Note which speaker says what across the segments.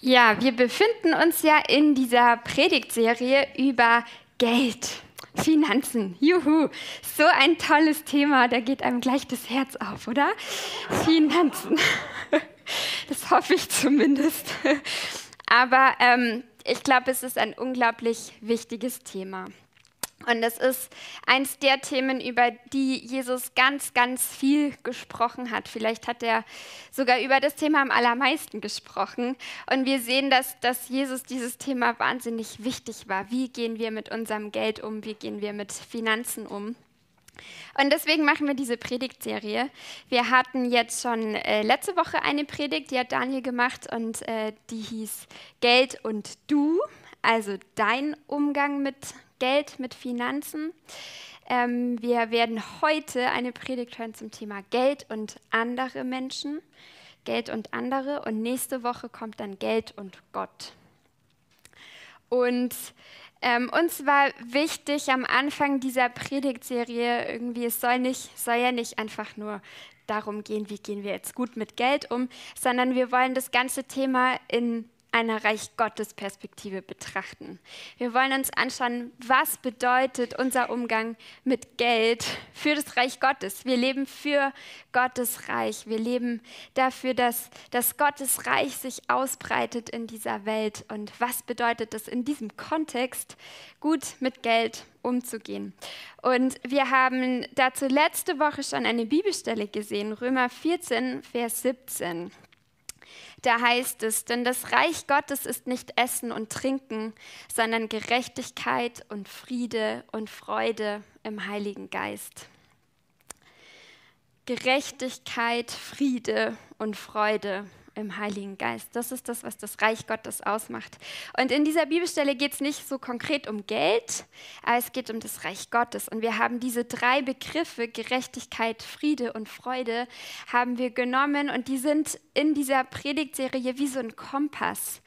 Speaker 1: Ja, wir befinden uns ja in dieser Predigtserie über Geld, Finanzen. Juhu, so ein tolles Thema, da geht einem gleich das Herz auf, oder? Finanzen. Das hoffe ich zumindest. Aber ähm, ich glaube, es ist ein unglaublich wichtiges Thema. Und es ist eins der Themen, über die Jesus ganz, ganz viel gesprochen hat. Vielleicht hat er sogar über das Thema am allermeisten gesprochen. Und wir sehen, dass, dass Jesus dieses Thema wahnsinnig wichtig war. Wie gehen wir mit unserem Geld um? Wie gehen wir mit Finanzen um? Und deswegen machen wir diese Predigtserie. Wir hatten jetzt schon äh, letzte Woche eine Predigt, die hat Daniel gemacht und äh, die hieß Geld und du, also dein Umgang mit Geld, mit Finanzen. Ähm, wir werden heute eine Predigt hören zum Thema Geld und andere Menschen. Geld und andere. Und nächste Woche kommt dann Geld und Gott. Und ähm, uns war wichtig am Anfang dieser Predigtserie irgendwie, es soll, nicht, soll ja nicht einfach nur darum gehen, wie gehen wir jetzt gut mit Geld um, sondern wir wollen das ganze Thema in einer Reich Gottes Perspektive betrachten. Wir wollen uns anschauen, was bedeutet unser Umgang mit Geld für das Reich Gottes. Wir leben für Gottes Reich. Wir leben dafür, dass, dass Gottes Reich sich ausbreitet in dieser Welt. Und was bedeutet es in diesem Kontext, gut mit Geld umzugehen? Und wir haben dazu letzte Woche schon eine Bibelstelle gesehen, Römer 14, Vers 17. Da heißt es, denn das Reich Gottes ist nicht Essen und Trinken, sondern Gerechtigkeit und Friede und Freude im Heiligen Geist. Gerechtigkeit, Friede und Freude im Heiligen Geist. Das ist das, was das Reich Gottes ausmacht. Und in dieser Bibelstelle geht es nicht so konkret um Geld, aber es geht um das Reich Gottes. Und wir haben diese drei Begriffe, Gerechtigkeit, Friede und Freude, haben wir genommen und die sind in dieser Predigtserie wie so ein Kompass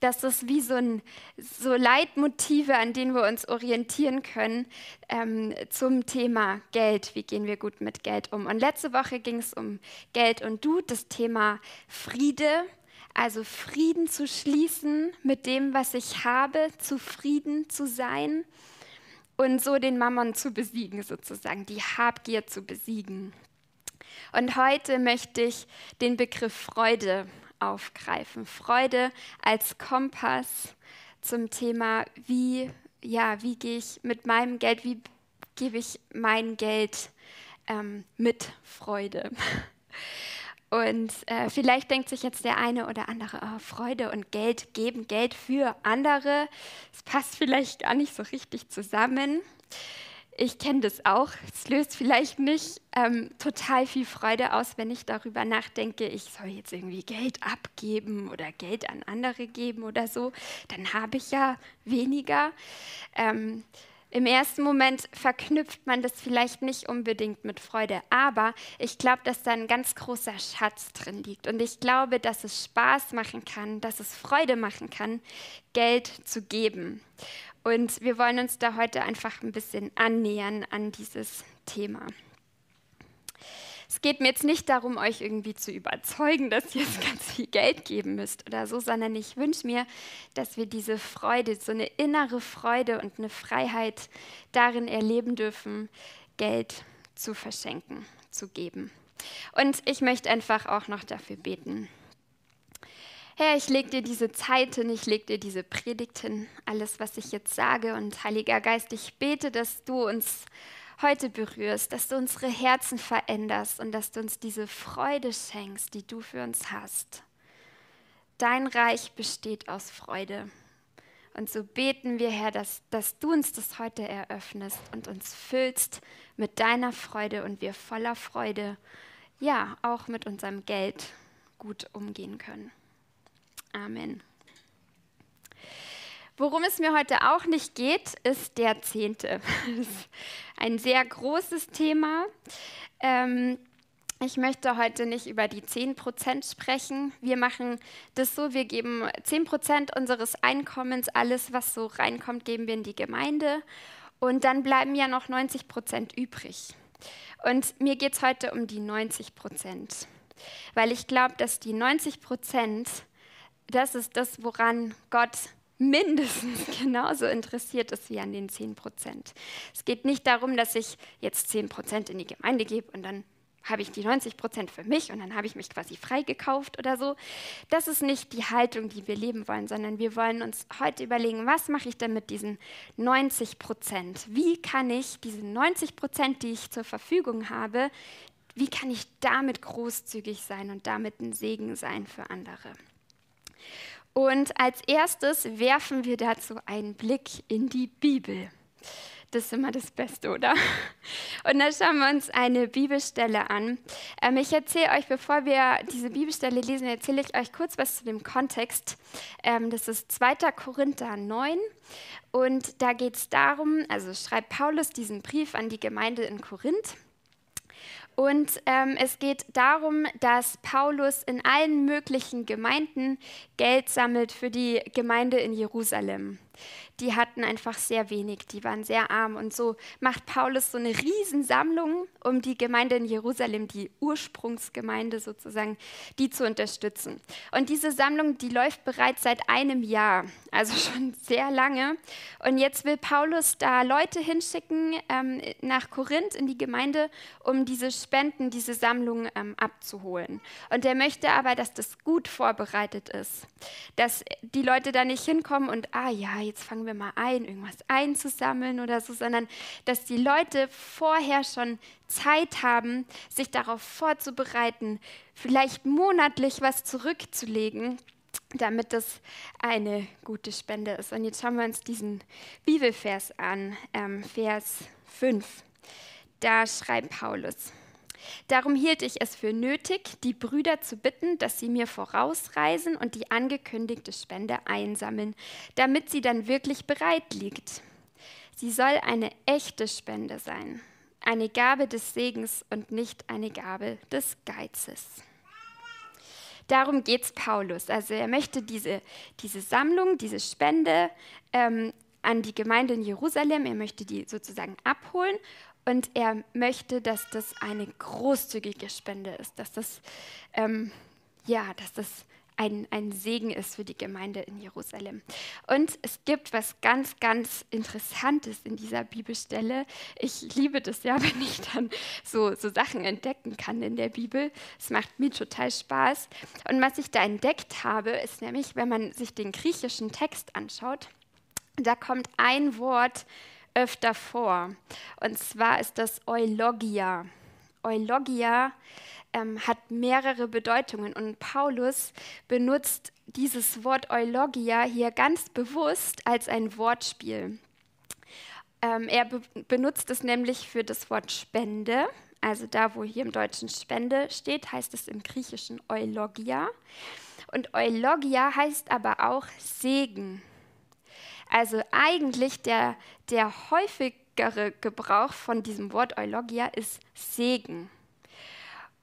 Speaker 1: dass das wie so, ein, so Leitmotive, an denen wir uns orientieren können ähm, zum Thema Geld. Wie gehen wir gut mit Geld um? Und letzte Woche ging es um Geld und du, das Thema Friede. Also Frieden zu schließen mit dem, was ich habe, zufrieden zu sein und so den Mammon zu besiegen, sozusagen, die Habgier zu besiegen. Und heute möchte ich den Begriff Freude aufgreifen. Freude als Kompass zum Thema, wie, ja, wie gehe ich mit meinem Geld, wie gebe ich mein Geld ähm, mit Freude. Und äh, vielleicht denkt sich jetzt der eine oder andere, oh, Freude und Geld geben, Geld für andere. Es passt vielleicht gar nicht so richtig zusammen. Ich kenne das auch. Es löst vielleicht nicht ähm, total viel Freude aus, wenn ich darüber nachdenke, ich soll jetzt irgendwie Geld abgeben oder Geld an andere geben oder so. Dann habe ich ja weniger. Ähm, Im ersten Moment verknüpft man das vielleicht nicht unbedingt mit Freude, aber ich glaube, dass da ein ganz großer Schatz drin liegt. Und ich glaube, dass es Spaß machen kann, dass es Freude machen kann, Geld zu geben. Und wir wollen uns da heute einfach ein bisschen annähern an dieses Thema. Es geht mir jetzt nicht darum, euch irgendwie zu überzeugen, dass ihr jetzt ganz viel Geld geben müsst oder so, sondern ich wünsche mir, dass wir diese Freude, so eine innere Freude und eine Freiheit darin erleben dürfen, Geld zu verschenken, zu geben. Und ich möchte einfach auch noch dafür beten. Herr, ich lege dir diese Zeit hin, ich lege dir diese Predigt hin, alles, was ich jetzt sage. Und Heiliger Geist, ich bete, dass du uns heute berührst, dass du unsere Herzen veränderst und dass du uns diese Freude schenkst, die du für uns hast. Dein Reich besteht aus Freude. Und so beten wir, Herr, dass, dass du uns das heute eröffnest und uns füllst mit deiner Freude und wir voller Freude, ja, auch mit unserem Geld gut umgehen können. Amen. Worum es mir heute auch nicht geht, ist der Zehnte. ein sehr großes Thema. Ähm, ich möchte heute nicht über die 10% sprechen. Wir machen das so, wir geben 10% unseres Einkommens, alles, was so reinkommt, geben wir in die Gemeinde. Und dann bleiben ja noch 90% übrig. Und mir geht es heute um die 90%. Weil ich glaube, dass die 90% das ist das, woran Gott mindestens genauso interessiert ist wie an den 10 Prozent. Es geht nicht darum, dass ich jetzt 10 Prozent in die Gemeinde gebe und dann habe ich die 90 Prozent für mich und dann habe ich mich quasi freigekauft oder so. Das ist nicht die Haltung, die wir leben wollen, sondern wir wollen uns heute überlegen, was mache ich denn mit diesen 90 Prozent? Wie kann ich diese 90 Prozent, die ich zur Verfügung habe, wie kann ich damit großzügig sein und damit ein Segen sein für andere? Und als erstes werfen wir dazu einen Blick in die Bibel. Das ist immer das Beste, oder? Und dann schauen wir uns eine Bibelstelle an. Ähm, ich erzähle euch, bevor wir diese Bibelstelle lesen, erzähle ich euch kurz was zu dem Kontext. Ähm, das ist 2. Korinther 9. Und da geht es darum, also schreibt Paulus diesen Brief an die Gemeinde in Korinth. Und ähm, es geht darum, dass Paulus in allen möglichen Gemeinden Geld sammelt für die Gemeinde in Jerusalem die hatten einfach sehr wenig, die waren sehr arm. Und so macht Paulus so eine Riesensammlung, um die Gemeinde in Jerusalem, die Ursprungsgemeinde sozusagen, die zu unterstützen. Und diese Sammlung, die läuft bereits seit einem Jahr, also schon sehr lange. Und jetzt will Paulus da Leute hinschicken ähm, nach Korinth in die Gemeinde, um diese Spenden, diese Sammlung ähm, abzuholen. Und er möchte aber, dass das gut vorbereitet ist, dass die Leute da nicht hinkommen und, ah ja, jetzt fangen wir mal ein, irgendwas einzusammeln oder so, sondern dass die Leute vorher schon Zeit haben, sich darauf vorzubereiten, vielleicht monatlich was zurückzulegen, damit das eine gute Spende ist. Und jetzt schauen wir uns diesen Bibelvers an, ähm, Vers 5. Da schreibt Paulus. Darum hielt ich es für nötig, die Brüder zu bitten, dass sie mir vorausreisen und die angekündigte Spende einsammeln, damit sie dann wirklich bereit liegt. Sie soll eine echte Spende sein, eine Gabe des Segens und nicht eine Gabe des Geizes. Darum geht es Paulus. Also er möchte diese, diese Sammlung, diese Spende ähm, an die Gemeinde in Jerusalem, er möchte die sozusagen abholen und er möchte, dass das eine großzügige Spende ist, dass das, ähm, ja, dass das ein, ein Segen ist für die Gemeinde in Jerusalem. Und es gibt was ganz, ganz Interessantes in dieser Bibelstelle. Ich liebe das ja, wenn ich dann so, so Sachen entdecken kann in der Bibel. Es macht mir total Spaß. Und was ich da entdeckt habe, ist nämlich, wenn man sich den griechischen Text anschaut, da kommt ein Wort, öfter vor. Und zwar ist das Eulogia. Eulogia ähm, hat mehrere Bedeutungen und Paulus benutzt dieses Wort Eulogia hier ganz bewusst als ein Wortspiel. Ähm, er be benutzt es nämlich für das Wort Spende. Also da, wo hier im Deutschen Spende steht, heißt es im Griechischen Eulogia. Und Eulogia heißt aber auch Segen. Also eigentlich der, der häufigere Gebrauch von diesem Wort Eulogia ist Segen.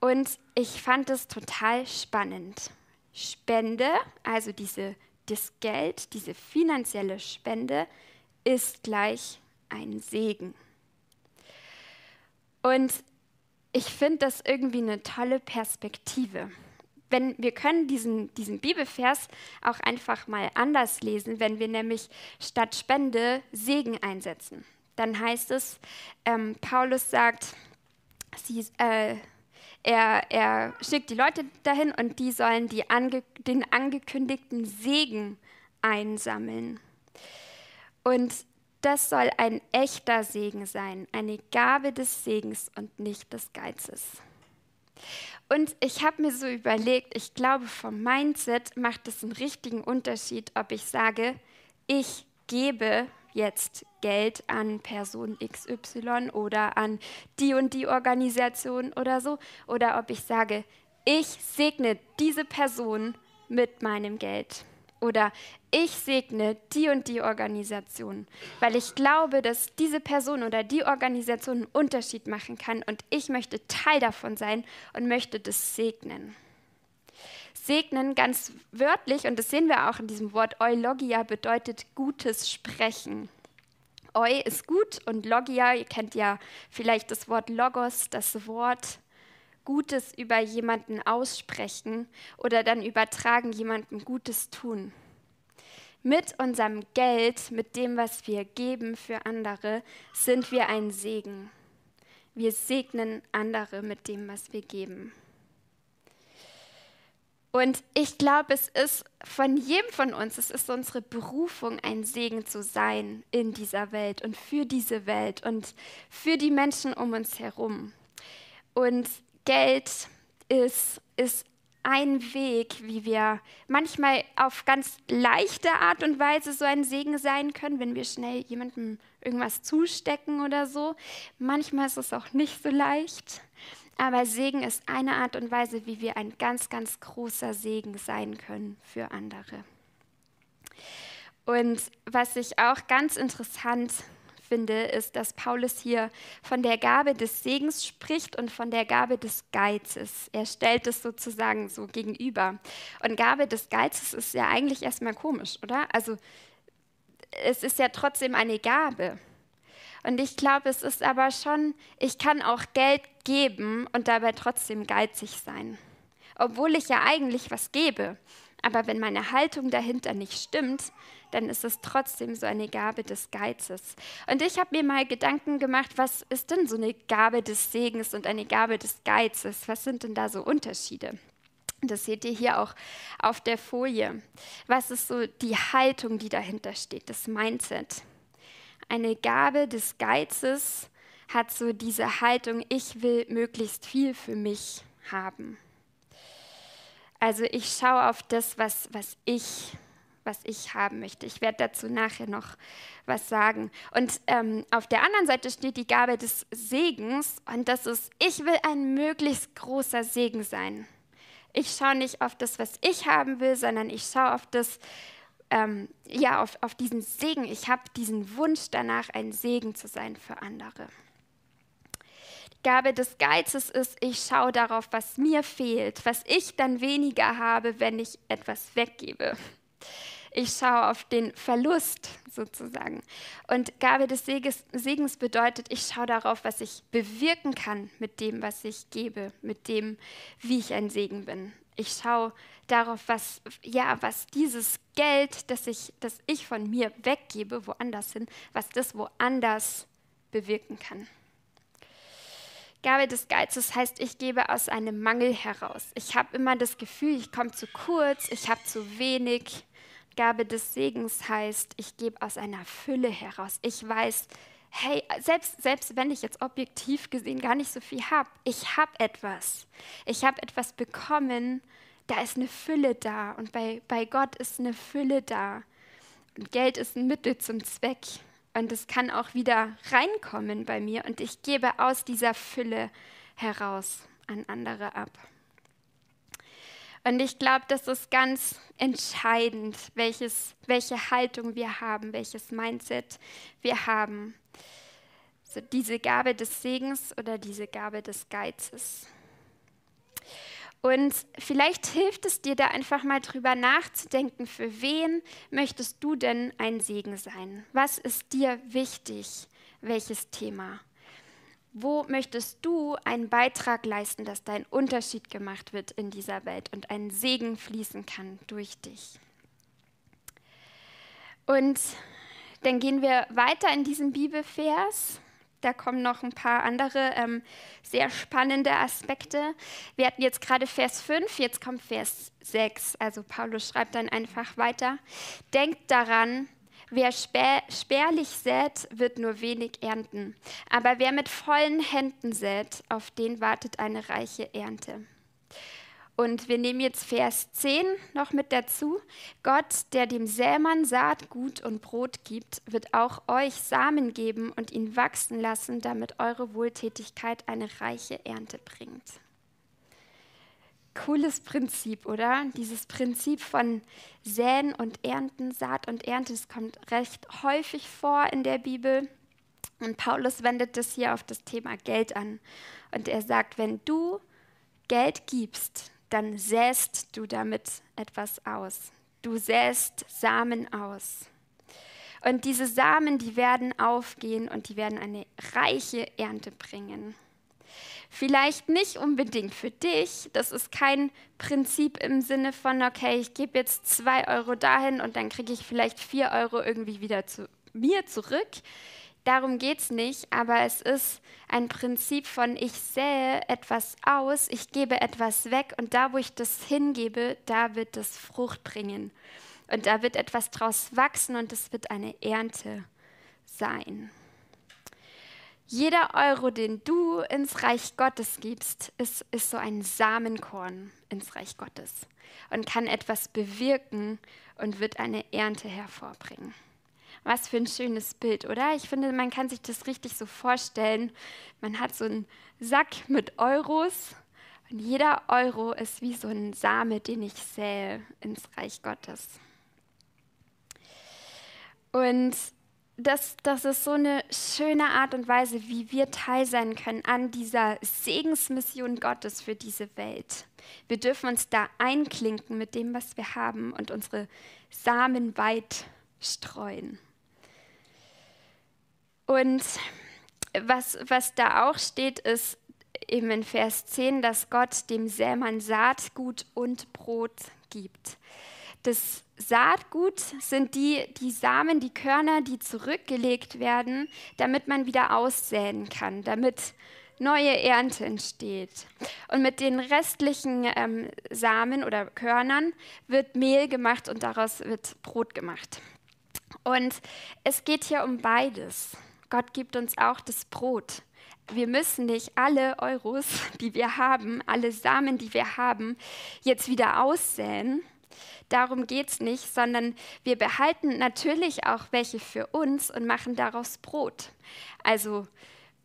Speaker 1: Und ich fand es total spannend. Spende, also diese, das Geld, diese finanzielle Spende, ist gleich ein Segen. Und ich finde das irgendwie eine tolle Perspektive wenn wir können diesen, diesen Bibelvers auch einfach mal anders lesen, wenn wir nämlich statt Spende Segen einsetzen. Dann heißt es, ähm, Paulus sagt, sie, äh, er, er, schickt die Leute dahin und die sollen die ange, den angekündigten Segen einsammeln. Und das soll ein echter Segen sein, eine Gabe des Segens und nicht des Geizes. Und ich habe mir so überlegt, ich glaube, vom Mindset macht es einen richtigen Unterschied, ob ich sage, ich gebe jetzt Geld an Person XY oder an die und die Organisation oder so, oder ob ich sage, ich segne diese Person mit meinem Geld oder ich segne die und die Organisation, weil ich glaube, dass diese Person oder die Organisation einen Unterschied machen kann und ich möchte Teil davon sein und möchte das segnen. Segnen ganz wörtlich, und das sehen wir auch in diesem Wort Eulogia, bedeutet gutes Sprechen. Eu ist gut und Logia, ihr kennt ja vielleicht das Wort Logos, das Wort Gutes über jemanden aussprechen oder dann übertragen, jemandem Gutes tun. Mit unserem Geld, mit dem, was wir geben für andere, sind wir ein Segen. Wir segnen andere mit dem, was wir geben. Und ich glaube, es ist von jedem von uns, es ist unsere Berufung, ein Segen zu sein in dieser Welt und für diese Welt und für die Menschen um uns herum. Und Geld ist, ist ein Weg, wie wir manchmal auf ganz leichte Art und Weise so ein Segen sein können, wenn wir schnell jemandem irgendwas zustecken oder so. Manchmal ist es auch nicht so leicht. Aber Segen ist eine Art und Weise, wie wir ein ganz, ganz großer Segen sein können für andere. Und was ich auch ganz interessant finde, ist, dass Paulus hier von der Gabe des Segens spricht und von der Gabe des Geizes. Er stellt es sozusagen so gegenüber. Und Gabe des Geizes ist ja eigentlich erstmal komisch, oder? Also es ist ja trotzdem eine Gabe. Und ich glaube, es ist aber schon, ich kann auch Geld geben und dabei trotzdem geizig sein. Obwohl ich ja eigentlich was gebe. Aber wenn meine Haltung dahinter nicht stimmt, dann ist es trotzdem so eine Gabe des Geizes. Und ich habe mir mal Gedanken gemacht, was ist denn so eine Gabe des Segens und eine Gabe des Geizes? Was sind denn da so Unterschiede? Das seht ihr hier auch auf der Folie. Was ist so die Haltung, die dahinter steht, das Mindset? Eine Gabe des Geizes hat so diese Haltung, ich will möglichst viel für mich haben. Also ich schaue auf das, was, was ich was ich haben möchte. Ich werde dazu nachher noch was sagen. Und ähm, auf der anderen Seite steht die Gabe des Segens und das ist, ich will ein möglichst großer Segen sein. Ich schaue nicht auf das, was ich haben will, sondern ich schaue auf das, ähm, ja, auf, auf diesen Segen. Ich habe diesen Wunsch danach, ein Segen zu sein für andere. Die Gabe des Geizes ist, ich schaue darauf, was mir fehlt, was ich dann weniger habe, wenn ich etwas weggebe. Ich schaue auf den Verlust sozusagen. Und Gabe des Segens bedeutet, ich schaue darauf, was ich bewirken kann mit dem, was ich gebe, mit dem, wie ich ein Segen bin. Ich schaue darauf, was, ja, was dieses Geld, das ich, das ich von mir weggebe, woanders hin, was das woanders bewirken kann. Gabe des Geizes heißt, ich gebe aus einem Mangel heraus. Ich habe immer das Gefühl, ich komme zu kurz, ich habe zu wenig. Gabe des Segens heißt, ich gebe aus einer Fülle heraus. Ich weiß, hey, selbst, selbst wenn ich jetzt objektiv gesehen gar nicht so viel habe, ich habe etwas. Ich habe etwas bekommen, da ist eine Fülle da. Und bei, bei Gott ist eine Fülle da. Und Geld ist ein Mittel zum Zweck. Und es kann auch wieder reinkommen bei mir. Und ich gebe aus dieser Fülle heraus an andere ab. Und ich glaube, das ist ganz entscheidend, welches, welche Haltung wir haben, welches Mindset wir haben. So diese Gabe des Segens oder diese Gabe des Geizes. Und vielleicht hilft es dir da einfach mal drüber nachzudenken, für wen möchtest du denn ein Segen sein? Was ist dir wichtig? Welches Thema? Wo möchtest du einen Beitrag leisten, dass dein Unterschied gemacht wird in dieser Welt und ein Segen fließen kann durch dich? Und dann gehen wir weiter in diesem Bibelvers. Da kommen noch ein paar andere ähm, sehr spannende Aspekte. Wir hatten jetzt gerade Vers 5, jetzt kommt Vers 6. Also Paulus schreibt dann einfach weiter. Denkt daran, Wer spärlich sät, wird nur wenig ernten. Aber wer mit vollen Händen sät, auf den wartet eine reiche Ernte. Und wir nehmen jetzt Vers 10 noch mit dazu. Gott, der dem Sämann Saat, Gut und Brot gibt, wird auch euch Samen geben und ihn wachsen lassen, damit eure Wohltätigkeit eine reiche Ernte bringt. Cooles Prinzip, oder? Dieses Prinzip von Säen und Ernten, Saat und Ernte, das kommt recht häufig vor in der Bibel. Und Paulus wendet das hier auf das Thema Geld an. Und er sagt, wenn du Geld gibst, dann säst du damit etwas aus. Du säst Samen aus. Und diese Samen, die werden aufgehen und die werden eine reiche Ernte bringen. Vielleicht nicht unbedingt für dich. Das ist kein Prinzip im Sinne von, okay, ich gebe jetzt zwei Euro dahin und dann kriege ich vielleicht vier Euro irgendwie wieder zu mir zurück. Darum geht es nicht, aber es ist ein Prinzip von, ich sähe etwas aus, ich gebe etwas weg und da, wo ich das hingebe, da wird es Frucht bringen. Und da wird etwas draus wachsen und es wird eine Ernte sein. Jeder Euro, den du ins Reich Gottes gibst, ist, ist so ein Samenkorn ins Reich Gottes und kann etwas bewirken und wird eine Ernte hervorbringen. Was für ein schönes Bild, oder? Ich finde, man kann sich das richtig so vorstellen. Man hat so einen Sack mit Euros und jeder Euro ist wie so ein Same, den ich sähe ins Reich Gottes. Und das, das ist so eine schöne Art und Weise, wie wir teil sein können an dieser Segensmission Gottes für diese Welt. Wir dürfen uns da einklinken mit dem, was wir haben und unsere Samen weit streuen. Und was, was da auch steht, ist eben in Vers 10, dass Gott dem Sämann Saatgut und Brot gibt. Das Saatgut sind die, die Samen, die Körner, die zurückgelegt werden, damit man wieder aussäen kann, damit neue Ernte entsteht. Und mit den restlichen ähm, Samen oder Körnern wird Mehl gemacht und daraus wird Brot gemacht. Und es geht hier um beides. Gott gibt uns auch das Brot. Wir müssen nicht alle Euros, die wir haben, alle Samen, die wir haben, jetzt wieder aussäen. Darum geht es nicht, sondern wir behalten natürlich auch welche für uns und machen daraus Brot. Also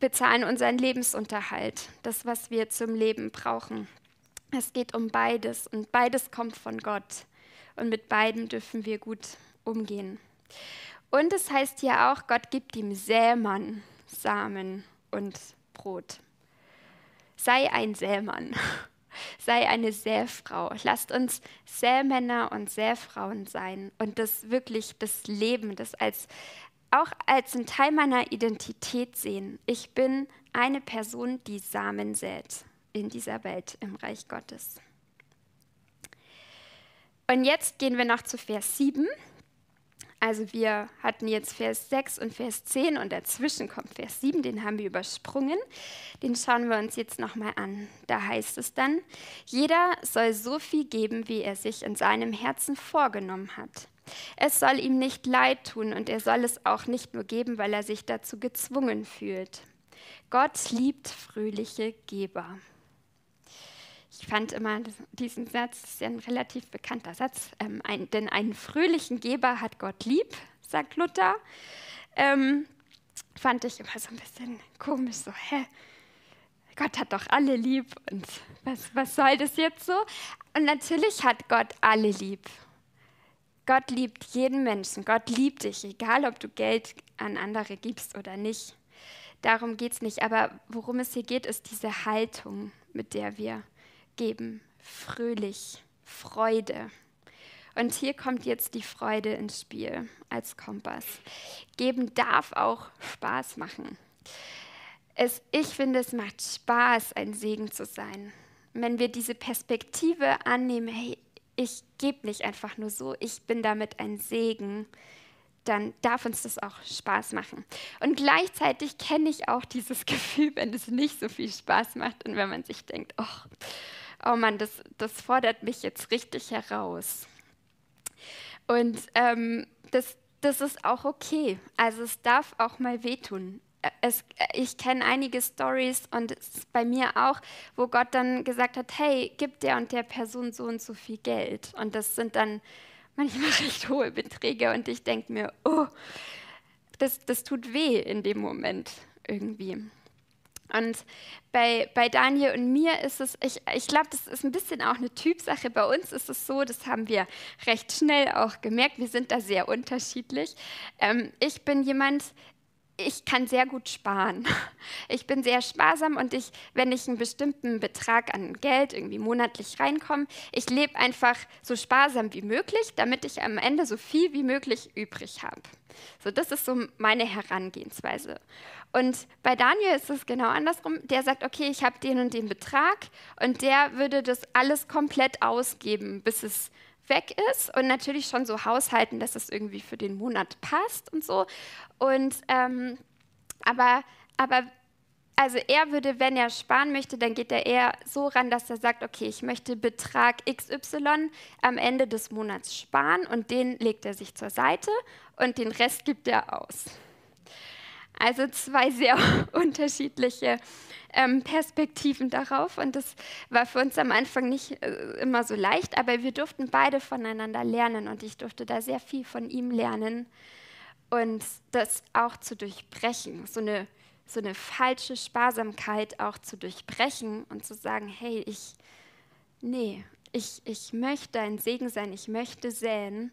Speaker 1: bezahlen unseren Lebensunterhalt, das, was wir zum Leben brauchen. Es geht um beides und beides kommt von Gott. Und mit beiden dürfen wir gut umgehen. Und es heißt hier auch, Gott gibt ihm Sämann Samen und Brot. Sei ein Sämann, sei eine Säfrau. Lasst uns Sämänner und Säfrauen sein und das wirklich das Leben, das als auch als ein Teil meiner Identität sehen. Ich bin eine Person, die Samen sät in dieser Welt im Reich Gottes. Und jetzt gehen wir noch zu Vers 7. Also wir hatten jetzt Vers 6 und Vers 10 und dazwischen kommt Vers 7, den haben wir übersprungen. Den schauen wir uns jetzt nochmal an. Da heißt es dann, jeder soll so viel geben, wie er sich in seinem Herzen vorgenommen hat. Es soll ihm nicht leid tun und er soll es auch nicht nur geben, weil er sich dazu gezwungen fühlt. Gott liebt fröhliche Geber. Ich fand immer diesen Satz, das ist ja ein relativ bekannter Satz, ähm, ein, denn einen fröhlichen Geber hat Gott lieb, sagt Luther. Ähm, fand ich immer so ein bisschen komisch, so, hä? Gott hat doch alle lieb und was, was soll das jetzt so? Und natürlich hat Gott alle lieb. Gott liebt jeden Menschen. Gott liebt dich, egal ob du Geld an andere gibst oder nicht. Darum geht es nicht. Aber worum es hier geht, ist diese Haltung, mit der wir geben, fröhlich, Freude. Und hier kommt jetzt die Freude ins Spiel als Kompass. Geben darf auch Spaß machen. Es, ich finde, es macht Spaß, ein Segen zu sein. Wenn wir diese Perspektive annehmen, hey, ich gebe nicht einfach nur so, ich bin damit ein Segen, dann darf uns das auch Spaß machen. Und gleichzeitig kenne ich auch dieses Gefühl, wenn es nicht so viel Spaß macht und wenn man sich denkt, oh, oh Mann, das, das fordert mich jetzt richtig heraus. Und ähm, das, das ist auch okay. Also es darf auch mal wehtun. Es, ich kenne einige Stories und bei mir auch, wo Gott dann gesagt hat, hey, gib der und der Person so und so viel Geld. Und das sind dann manchmal recht hohe Beträge und ich denke mir, oh, das, das tut weh in dem Moment irgendwie. Und bei, bei Daniel und mir ist es, ich, ich glaube, das ist ein bisschen auch eine Typsache. Bei uns ist es so, das haben wir recht schnell auch gemerkt, wir sind da sehr unterschiedlich. Ähm, ich bin jemand, ich kann sehr gut sparen. Ich bin sehr sparsam und ich, wenn ich einen bestimmten Betrag an Geld irgendwie monatlich reinkomme, ich lebe einfach so sparsam wie möglich, damit ich am Ende so viel wie möglich übrig habe. So, das ist so meine Herangehensweise. Und bei Daniel ist es genau andersrum. Der sagt, okay, ich habe den und den Betrag und der würde das alles komplett ausgeben, bis es weg ist und natürlich schon so haushalten, dass es irgendwie für den Monat passt und so. Und ähm, aber, aber also er würde, wenn er sparen möchte, dann geht er eher so ran, dass er sagt, okay, ich möchte Betrag XY am Ende des Monats sparen und den legt er sich zur Seite und den Rest gibt er aus. Also zwei sehr unterschiedliche ähm, Perspektiven darauf. Und das war für uns am Anfang nicht äh, immer so leicht, aber wir durften beide voneinander lernen. Und ich durfte da sehr viel von ihm lernen. Und das auch zu durchbrechen, so eine, so eine falsche Sparsamkeit auch zu durchbrechen und zu sagen, hey, ich, nee, ich, ich möchte ein Segen sein, ich möchte säen.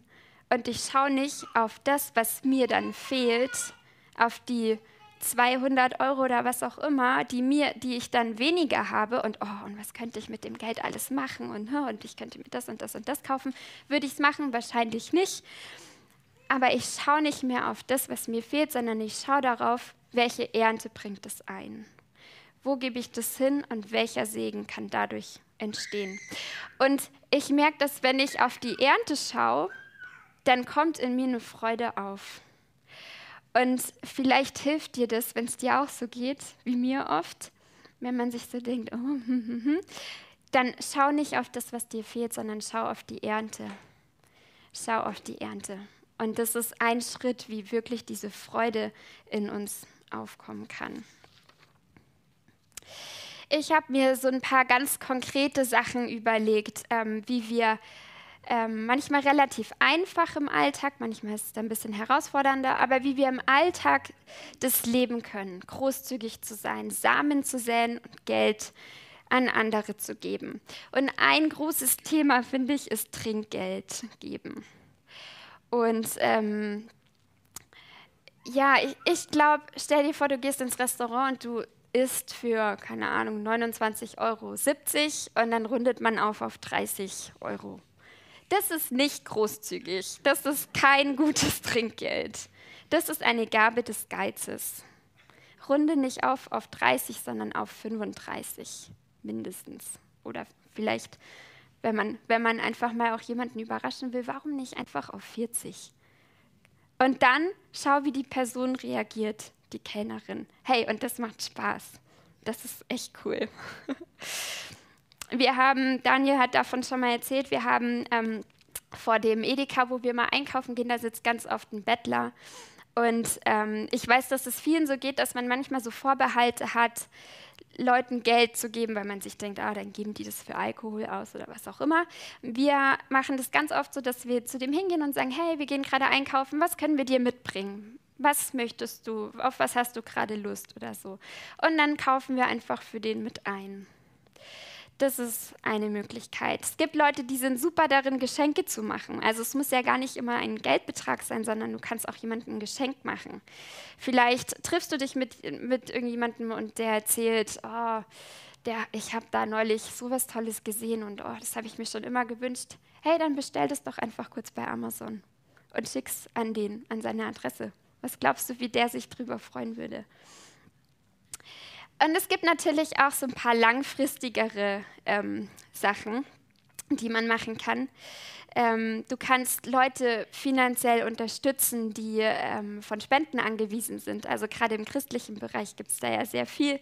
Speaker 1: Und ich schaue nicht auf das, was mir dann fehlt, auf die 200 Euro oder was auch immer, die, mir, die ich dann weniger habe und, oh, und was könnte ich mit dem Geld alles machen und, und ich könnte mir das und das und das kaufen, würde ich es machen? Wahrscheinlich nicht. Aber ich schaue nicht mehr auf das, was mir fehlt, sondern ich schaue darauf, welche Ernte bringt es ein. Wo gebe ich das hin und welcher Segen kann dadurch entstehen? Und ich merke, dass wenn ich auf die Ernte schaue, dann kommt in mir eine Freude auf. Und vielleicht hilft dir das, wenn es dir auch so geht, wie mir oft, wenn man sich so denkt, oh, hm, hm, hm, dann schau nicht auf das, was dir fehlt, sondern schau auf die Ernte. Schau auf die Ernte. Und das ist ein Schritt, wie wirklich diese Freude in uns aufkommen kann. Ich habe mir so ein paar ganz konkrete Sachen überlegt, ähm, wie wir ähm, manchmal relativ einfach im Alltag, manchmal ist es ein bisschen herausfordernder, aber wie wir im Alltag das leben können, großzügig zu sein, Samen zu säen und Geld an andere zu geben. Und ein großes Thema, finde ich, ist Trinkgeld geben. Und ähm, ja, ich, ich glaube, stell dir vor, du gehst ins Restaurant und du isst für, keine Ahnung, 29,70 Euro und dann rundet man auf auf 30 Euro. Das ist nicht großzügig. Das ist kein gutes Trinkgeld. Das ist eine Gabe des Geizes. Runde nicht auf auf 30, sondern auf 35 mindestens. Oder vielleicht, wenn man, wenn man einfach mal auch jemanden überraschen will, warum nicht einfach auf 40? Und dann schau, wie die Person reagiert, die Kellnerin. Hey, und das macht Spaß. Das ist echt cool. wir haben, Daniel hat davon schon mal erzählt, wir haben ähm, vor dem Edeka, wo wir mal einkaufen gehen, da sitzt ganz oft ein Bettler. Und ähm, ich weiß, dass es vielen so geht, dass man manchmal so Vorbehalte hat, Leuten Geld zu geben, weil man sich denkt, ah, dann geben die das für Alkohol aus oder was auch immer. Wir machen das ganz oft so, dass wir zu dem hingehen und sagen, hey, wir gehen gerade einkaufen, was können wir dir mitbringen? Was möchtest du? Auf was hast du gerade Lust oder so? Und dann kaufen wir einfach für den mit ein. Das ist eine Möglichkeit. Es gibt Leute, die sind super darin, Geschenke zu machen. Also es muss ja gar nicht immer ein Geldbetrag sein, sondern du kannst auch jemandem ein Geschenk machen. Vielleicht triffst du dich mit, mit irgendjemandem und der erzählt, oh, der, ich habe da neulich so was Tolles gesehen und oh, das habe ich mir schon immer gewünscht. Hey, dann bestell das doch einfach kurz bei Amazon und schick's an den, an seine Adresse. Was glaubst du, wie der sich drüber freuen würde? Und es gibt natürlich auch so ein paar langfristigere ähm, Sachen, die man machen kann. Ähm, du kannst Leute finanziell unterstützen, die ähm, von Spenden angewiesen sind. Also gerade im christlichen Bereich gibt es da ja sehr viel,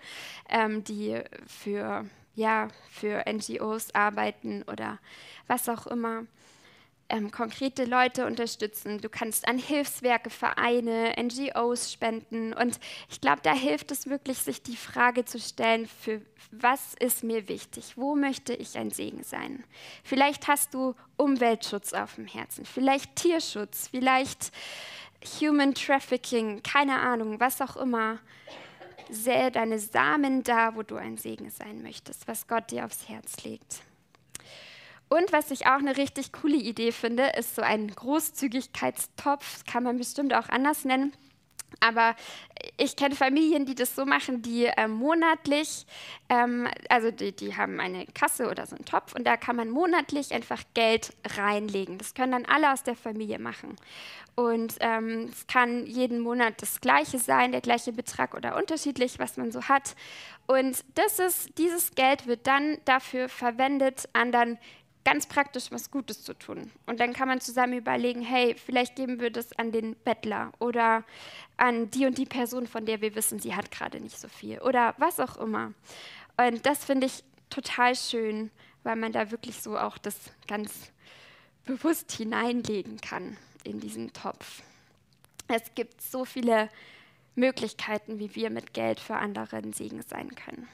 Speaker 1: ähm, die für, ja, für NGOs arbeiten oder was auch immer ähm, konkrete Leute unterstützen. Du kannst an Hilfswerke, Vereine, NGOs spenden. Und ich glaube, da hilft es wirklich, sich die Frage zu stellen, für was ist mir wichtig? Wo möchte ich ein Segen sein? Vielleicht hast du Umweltschutz auf dem Herzen, vielleicht Tierschutz, vielleicht Human Trafficking, keine Ahnung, was auch immer. Sähe deine Samen da, wo du ein Segen sein möchtest, was Gott dir aufs Herz legt. Und was ich auch eine richtig coole Idee finde, ist so ein Großzügigkeitstopf, kann man bestimmt auch anders nennen. Aber ich kenne Familien, die das so machen, die äh, monatlich, ähm, also die, die haben eine Kasse oder so einen Topf und da kann man monatlich einfach Geld reinlegen. Das können dann alle aus der Familie machen. Und ähm, es kann jeden Monat das gleiche sein, der gleiche Betrag oder unterschiedlich, was man so hat. Und das ist, dieses Geld wird dann dafür verwendet, anderen ganz praktisch was Gutes zu tun. Und dann kann man zusammen überlegen, hey, vielleicht geben wir das an den Bettler oder an die und die Person, von der wir wissen, sie hat gerade nicht so viel oder was auch immer. Und das finde ich total schön, weil man da wirklich so auch das ganz bewusst hineinlegen kann in diesen Topf. Es gibt so viele Möglichkeiten, wie wir mit Geld für andere ein Segen sein können.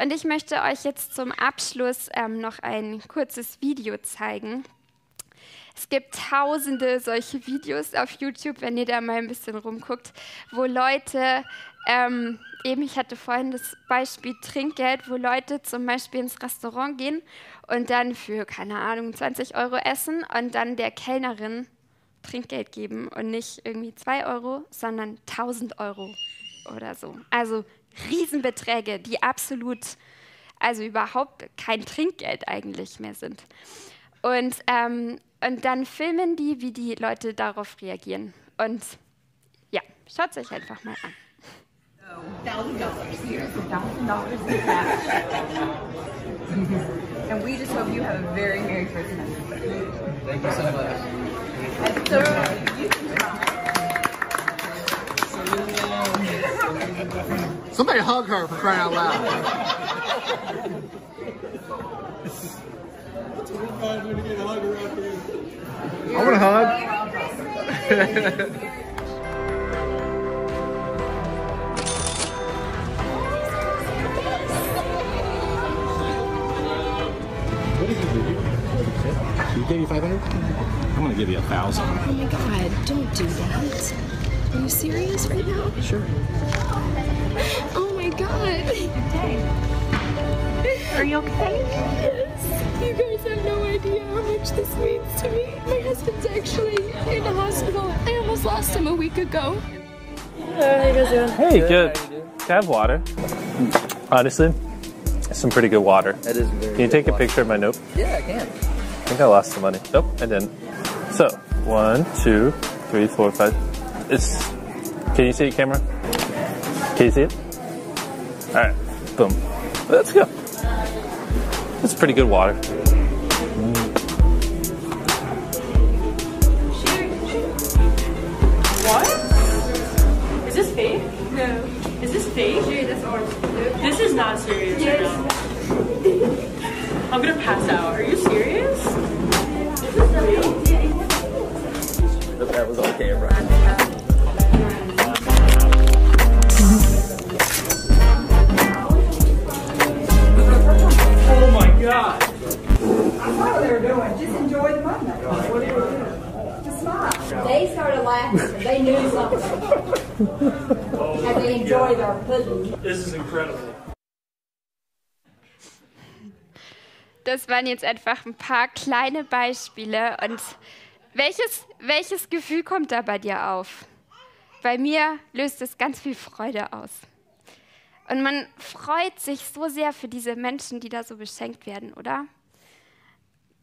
Speaker 1: Und ich möchte euch jetzt zum Abschluss ähm, noch ein kurzes Video zeigen. Es gibt tausende solche Videos auf YouTube, wenn ihr da mal ein bisschen rumguckt, wo Leute, ähm, eben ich hatte vorhin das Beispiel Trinkgeld, wo Leute zum Beispiel ins Restaurant gehen und dann für, keine Ahnung, 20 Euro essen und dann der Kellnerin Trinkgeld geben und nicht irgendwie 2 Euro, sondern 1000 Euro oder so. Also Riesenbeträge, die absolut, also überhaupt kein Trinkgeld eigentlich mehr sind. Und, ähm, und dann filmen die, wie die Leute darauf reagieren. Und ja, schaut es euch einfach mal an. Thousand dollars. Here's a thousand dollars in cash. and we just hope you have a very Merry Christmas. Thank you so much. So, you can try. Somebody hug her for crying out loud. I want a hug.
Speaker 2: You gave you 500? I'm gonna give you a thousand.
Speaker 3: Oh my god, don't do that. Are you serious right now?
Speaker 2: Sure.
Speaker 3: My god.
Speaker 4: Are you okay?
Speaker 3: Yes. You guys have no idea how much this means to me. My husband's actually in the hospital. I almost lost him a week ago.
Speaker 4: Hey, how you guys doing?
Speaker 5: Hey, good. Can I have water? Honestly, some pretty good water.
Speaker 6: That is very
Speaker 5: Can you take a picture of my note?
Speaker 6: Yeah, I can.
Speaker 5: I think I lost the money. Nope, I didn't. So, one, two, three, four, five. It's. Can you see it, camera? Can you see it? All right, boom. Let's go. It's pretty good water.
Speaker 4: What? Is this fake? No. Is this fake? Yeah, that's ours. This is not serious right now. I'm gonna pass out. Are you serious?
Speaker 6: But that was on camera.
Speaker 4: My god.
Speaker 7: what they were doing. Just enjoy the moment. What they were doing. Just smile. They started laughing. They knew something. and they enjoyed our pudding.
Speaker 4: This is incredible.
Speaker 1: Das waren jetzt einfach ein paar kleine Beispiele. Und welches, welches Gefühl kommt da bei dir auf? Bei mir löst es ganz viel Freude aus. Und man freut sich so sehr für diese Menschen, die da so beschenkt werden, oder?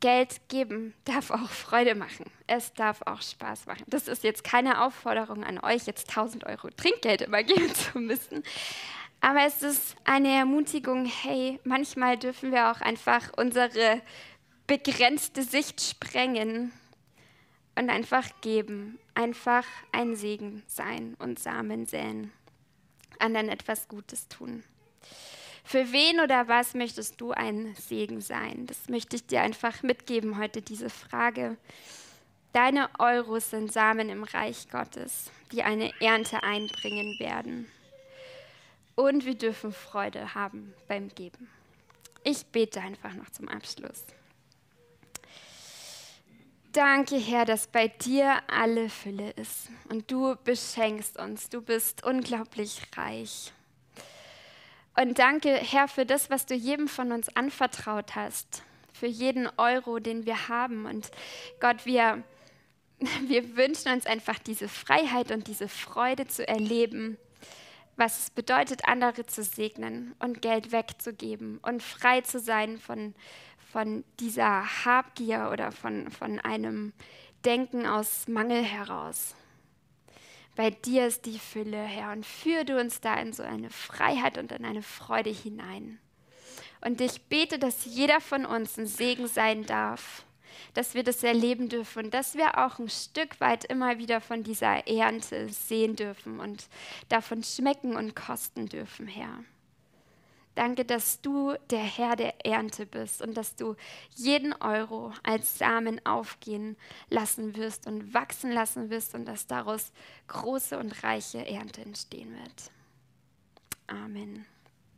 Speaker 1: Geld geben darf auch Freude machen. Es darf auch Spaß machen. Das ist jetzt keine Aufforderung an euch, jetzt 1000 Euro Trinkgeld immer geben zu müssen. Aber es ist eine Ermutigung, hey, manchmal dürfen wir auch einfach unsere begrenzte Sicht sprengen und einfach geben, einfach ein Segen sein und Samen säen, anderen etwas Gutes tun. Für wen oder was möchtest du ein Segen sein? Das möchte ich dir einfach mitgeben heute, diese Frage. Deine Euros sind Samen im Reich Gottes, die eine Ernte einbringen werden. Und wir dürfen Freude haben beim Geben. Ich bete einfach noch zum Abschluss. Danke, Herr, dass bei dir alle Fülle ist und du beschenkst uns. Du bist unglaublich reich. Und danke, Herr, für das, was du jedem von uns anvertraut hast, für jeden Euro, den wir haben. Und Gott, wir, wir wünschen uns einfach diese Freiheit und diese Freude zu erleben, was es bedeutet, andere zu segnen und Geld wegzugeben und frei zu sein von, von dieser Habgier oder von, von einem Denken aus Mangel heraus. Bei dir ist die Fülle, Herr, und führe du uns da in so eine Freiheit und in eine Freude hinein. Und ich bete, dass jeder von uns ein Segen sein darf, dass wir das erleben dürfen und dass wir auch ein Stück weit immer wieder von dieser Ernte sehen dürfen und davon schmecken und kosten dürfen, Herr. Danke, dass du der Herr der Ernte bist und dass du jeden Euro als Samen aufgehen lassen wirst und wachsen lassen wirst und dass daraus große und reiche Ernte entstehen wird. Amen.